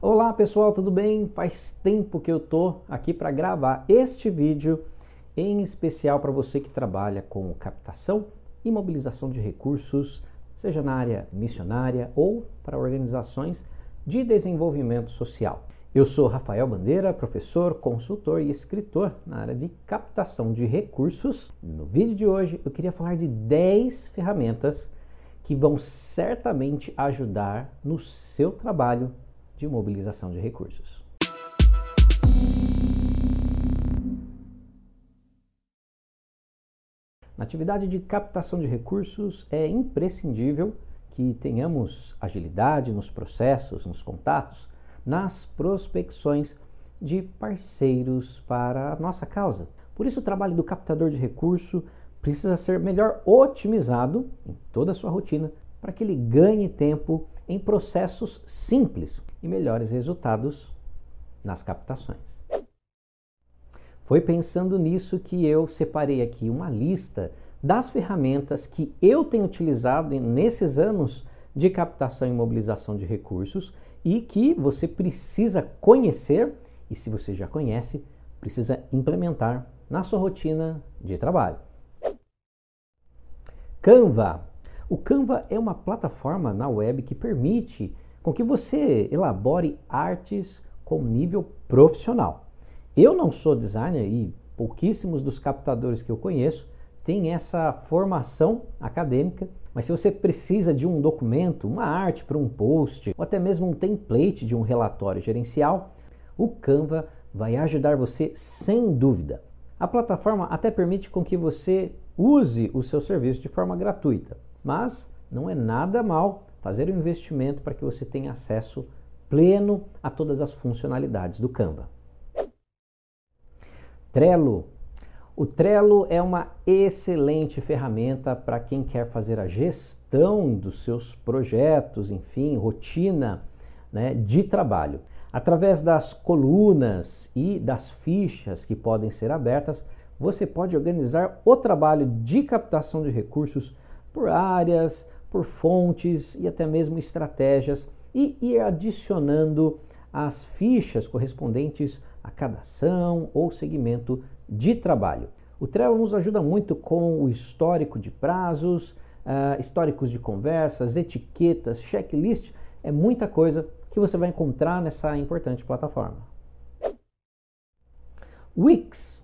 Olá pessoal, tudo bem? Faz tempo que eu tô aqui para gravar este vídeo em especial para você que trabalha com captação e mobilização de recursos, seja na área missionária ou para organizações de desenvolvimento social. Eu sou Rafael Bandeira, professor, consultor e escritor na área de captação de recursos. No vídeo de hoje eu queria falar de 10 ferramentas que vão certamente ajudar no seu trabalho de mobilização de recursos. Na atividade de captação de recursos, é imprescindível que tenhamos agilidade nos processos, nos contatos, nas prospecções de parceiros para a nossa causa. Por isso, o trabalho do captador de recurso precisa ser melhor otimizado em toda a sua rotina para que ele ganhe tempo em processos simples e melhores resultados nas captações. Foi pensando nisso que eu separei aqui uma lista das ferramentas que eu tenho utilizado nesses anos de captação e mobilização de recursos e que você precisa conhecer e, se você já conhece, precisa implementar na sua rotina de trabalho. Canva o Canva é uma plataforma na web que permite com que você elabore artes com nível profissional. Eu não sou designer e pouquíssimos dos captadores que eu conheço têm essa formação acadêmica, mas se você precisa de um documento, uma arte para um post ou até mesmo um template de um relatório gerencial, o Canva vai ajudar você sem dúvida. A plataforma até permite com que você use o seu serviço de forma gratuita. Mas não é nada mal fazer um investimento para que você tenha acesso pleno a todas as funcionalidades do Canva. Trello. O Trello é uma excelente ferramenta para quem quer fazer a gestão dos seus projetos, enfim, rotina né, de trabalho. Através das colunas e das fichas que podem ser abertas, você pode organizar o trabalho de captação de recursos por áreas, por fontes e até mesmo estratégias e ir adicionando as fichas correspondentes a cada ação ou segmento de trabalho. O Trello nos ajuda muito com o histórico de prazos, uh, históricos de conversas, etiquetas, checklist, é muita coisa que você vai encontrar nessa importante plataforma. Wix.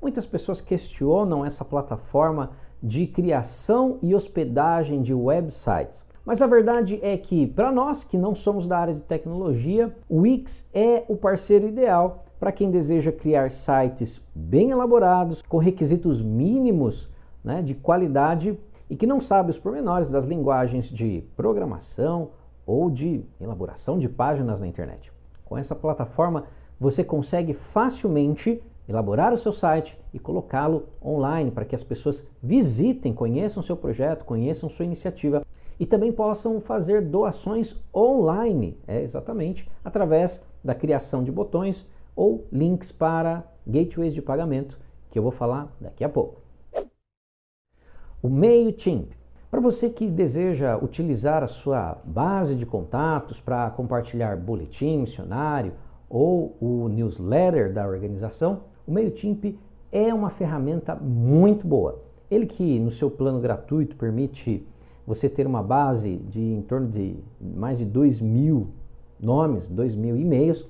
Muitas pessoas questionam essa plataforma de criação e hospedagem de websites. Mas a verdade é que, para nós que não somos da área de tecnologia, o Wix é o parceiro ideal para quem deseja criar sites bem elaborados, com requisitos mínimos né, de qualidade e que não sabe os pormenores das linguagens de programação ou de elaboração de páginas na internet. Com essa plataforma, você consegue facilmente elaborar o seu site e colocá-lo online para que as pessoas visitem, conheçam seu projeto, conheçam sua iniciativa e também possam fazer doações online, é exatamente através da criação de botões ou links para gateways de pagamento, que eu vou falar daqui a pouco. O MailChimp. Para você que deseja utilizar a sua base de contatos para compartilhar boletim missionário ou o newsletter da organização, o MailChimp é uma ferramenta muito boa. Ele que no seu plano gratuito permite você ter uma base de em torno de mais de 2 mil nomes, 2 mil e-mails,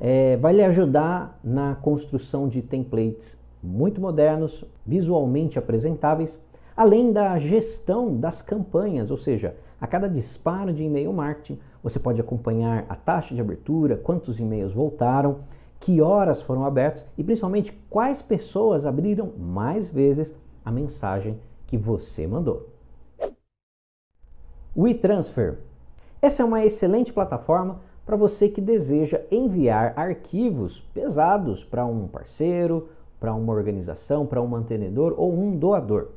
é, vai lhe ajudar na construção de templates muito modernos, visualmente apresentáveis, além da gestão das campanhas, ou seja, a cada disparo de e-mail marketing, você pode acompanhar a taxa de abertura, quantos e-mails voltaram, que horas foram abertos e principalmente quais pessoas abriram mais vezes a mensagem que você mandou. WeTransfer. Essa é uma excelente plataforma para você que deseja enviar arquivos pesados para um parceiro, para uma organização, para um mantenedor ou um doador.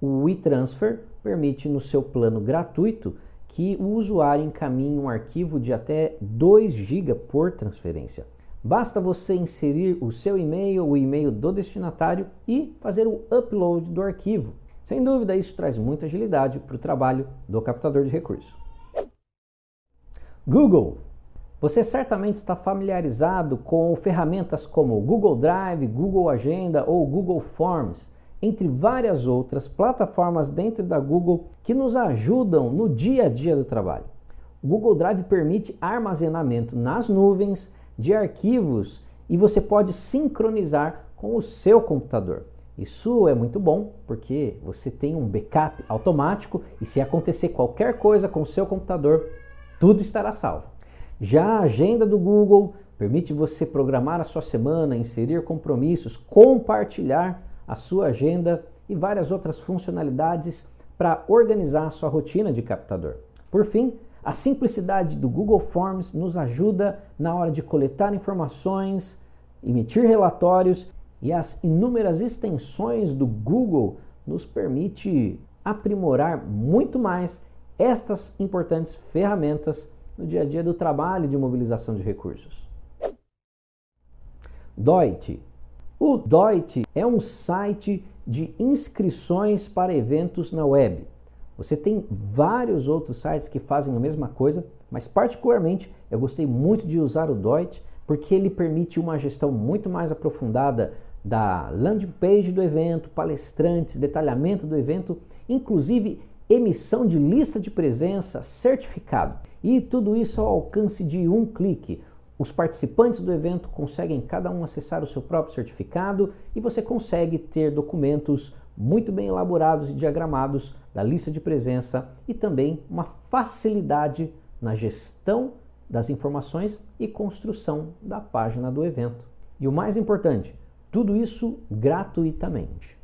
O WeTransfer permite no seu plano gratuito que o usuário encaminhe um arquivo de até 2 GB por transferência. Basta você inserir o seu e-mail, o e-mail do destinatário e fazer o upload do arquivo. Sem dúvida, isso traz muita agilidade para o trabalho do captador de recursos. Google. Você certamente está familiarizado com ferramentas como Google Drive, Google Agenda ou Google Forms, entre várias outras plataformas dentro da Google que nos ajudam no dia a dia do trabalho. O Google Drive permite armazenamento nas nuvens de arquivos e você pode sincronizar com o seu computador. Isso é muito bom porque você tem um backup automático e se acontecer qualquer coisa com o seu computador, tudo estará salvo. Já a agenda do Google permite você programar a sua semana, inserir compromissos, compartilhar a sua agenda e várias outras funcionalidades para organizar a sua rotina de captador. Por fim, a simplicidade do Google Forms nos ajuda na hora de coletar informações, emitir relatórios e as inúmeras extensões do Google nos permite aprimorar muito mais estas importantes ferramentas no dia a dia do trabalho de mobilização de recursos. Doit. O Doit é um site de inscrições para eventos na web. Você tem vários outros sites que fazem a mesma coisa, mas particularmente eu gostei muito de usar o Doit porque ele permite uma gestão muito mais aprofundada da landing page do evento, palestrantes, detalhamento do evento, inclusive emissão de lista de presença, certificado. E tudo isso ao alcance de um clique. Os participantes do evento conseguem cada um acessar o seu próprio certificado e você consegue ter documentos muito bem elaborados e diagramados da lista de presença e também uma facilidade na gestão das informações e construção da página do evento. E o mais importante, tudo isso gratuitamente.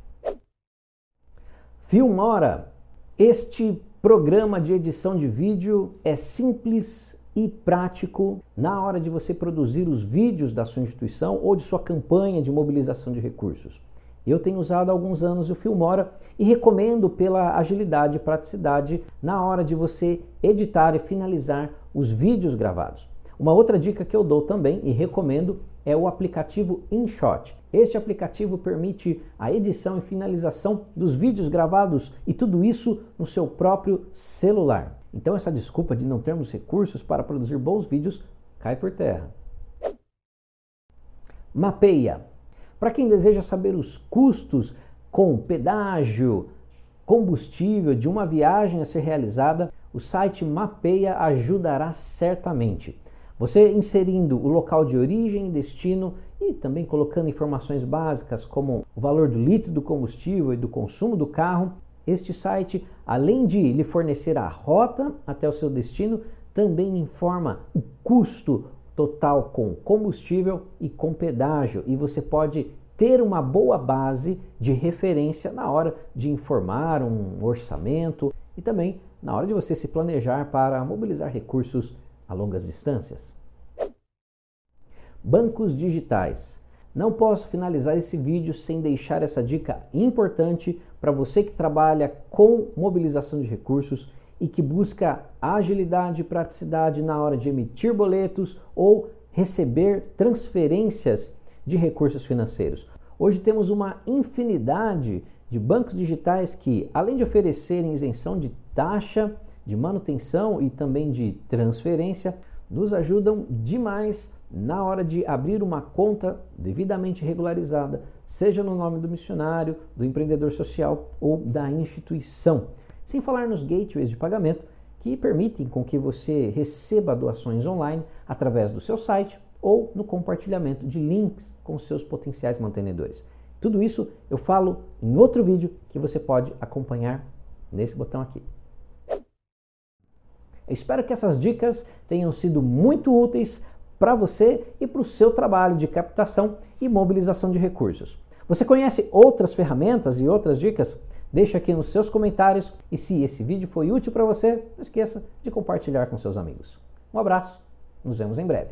Filmora. Este programa de edição de vídeo é simples e prático na hora de você produzir os vídeos da sua instituição ou de sua campanha de mobilização de recursos. Eu tenho usado há alguns anos o Filmora e recomendo pela agilidade e praticidade na hora de você editar e finalizar os vídeos gravados. Uma outra dica que eu dou também e recomendo é o aplicativo InShot. Este aplicativo permite a edição e finalização dos vídeos gravados e tudo isso no seu próprio celular. Então essa desculpa de não termos recursos para produzir bons vídeos cai por terra. Mapeia. Para quem deseja saber os custos com pedágio, combustível de uma viagem a ser realizada, o site Mapeia ajudará certamente. Você inserindo o local de origem e destino e também colocando informações básicas como o valor do litro do combustível e do consumo do carro, este site, além de lhe fornecer a rota até o seu destino, também informa o custo total com combustível e com pedágio e você pode ter uma boa base de referência na hora de informar um orçamento e também na hora de você se planejar para mobilizar recursos a longas distâncias. Bancos digitais. Não posso finalizar esse vídeo sem deixar essa dica importante para você que trabalha com mobilização de recursos e que busca agilidade e praticidade na hora de emitir boletos ou receber transferências de recursos financeiros. Hoje temos uma infinidade de bancos digitais que, além de oferecerem isenção de taxa, de manutenção e também de transferência, nos ajudam demais na hora de abrir uma conta devidamente regularizada, seja no nome do missionário, do empreendedor social ou da instituição. Sem falar nos gateways de pagamento que permitem com que você receba doações online através do seu site ou no compartilhamento de links com seus potenciais mantenedores. Tudo isso eu falo em outro vídeo que você pode acompanhar nesse botão aqui. Eu espero que essas dicas tenham sido muito úteis para você e para o seu trabalho de captação e mobilização de recursos. Você conhece outras ferramentas e outras dicas? Deixa aqui nos seus comentários e se esse vídeo foi útil para você, não esqueça de compartilhar com seus amigos. Um abraço, nos vemos em breve.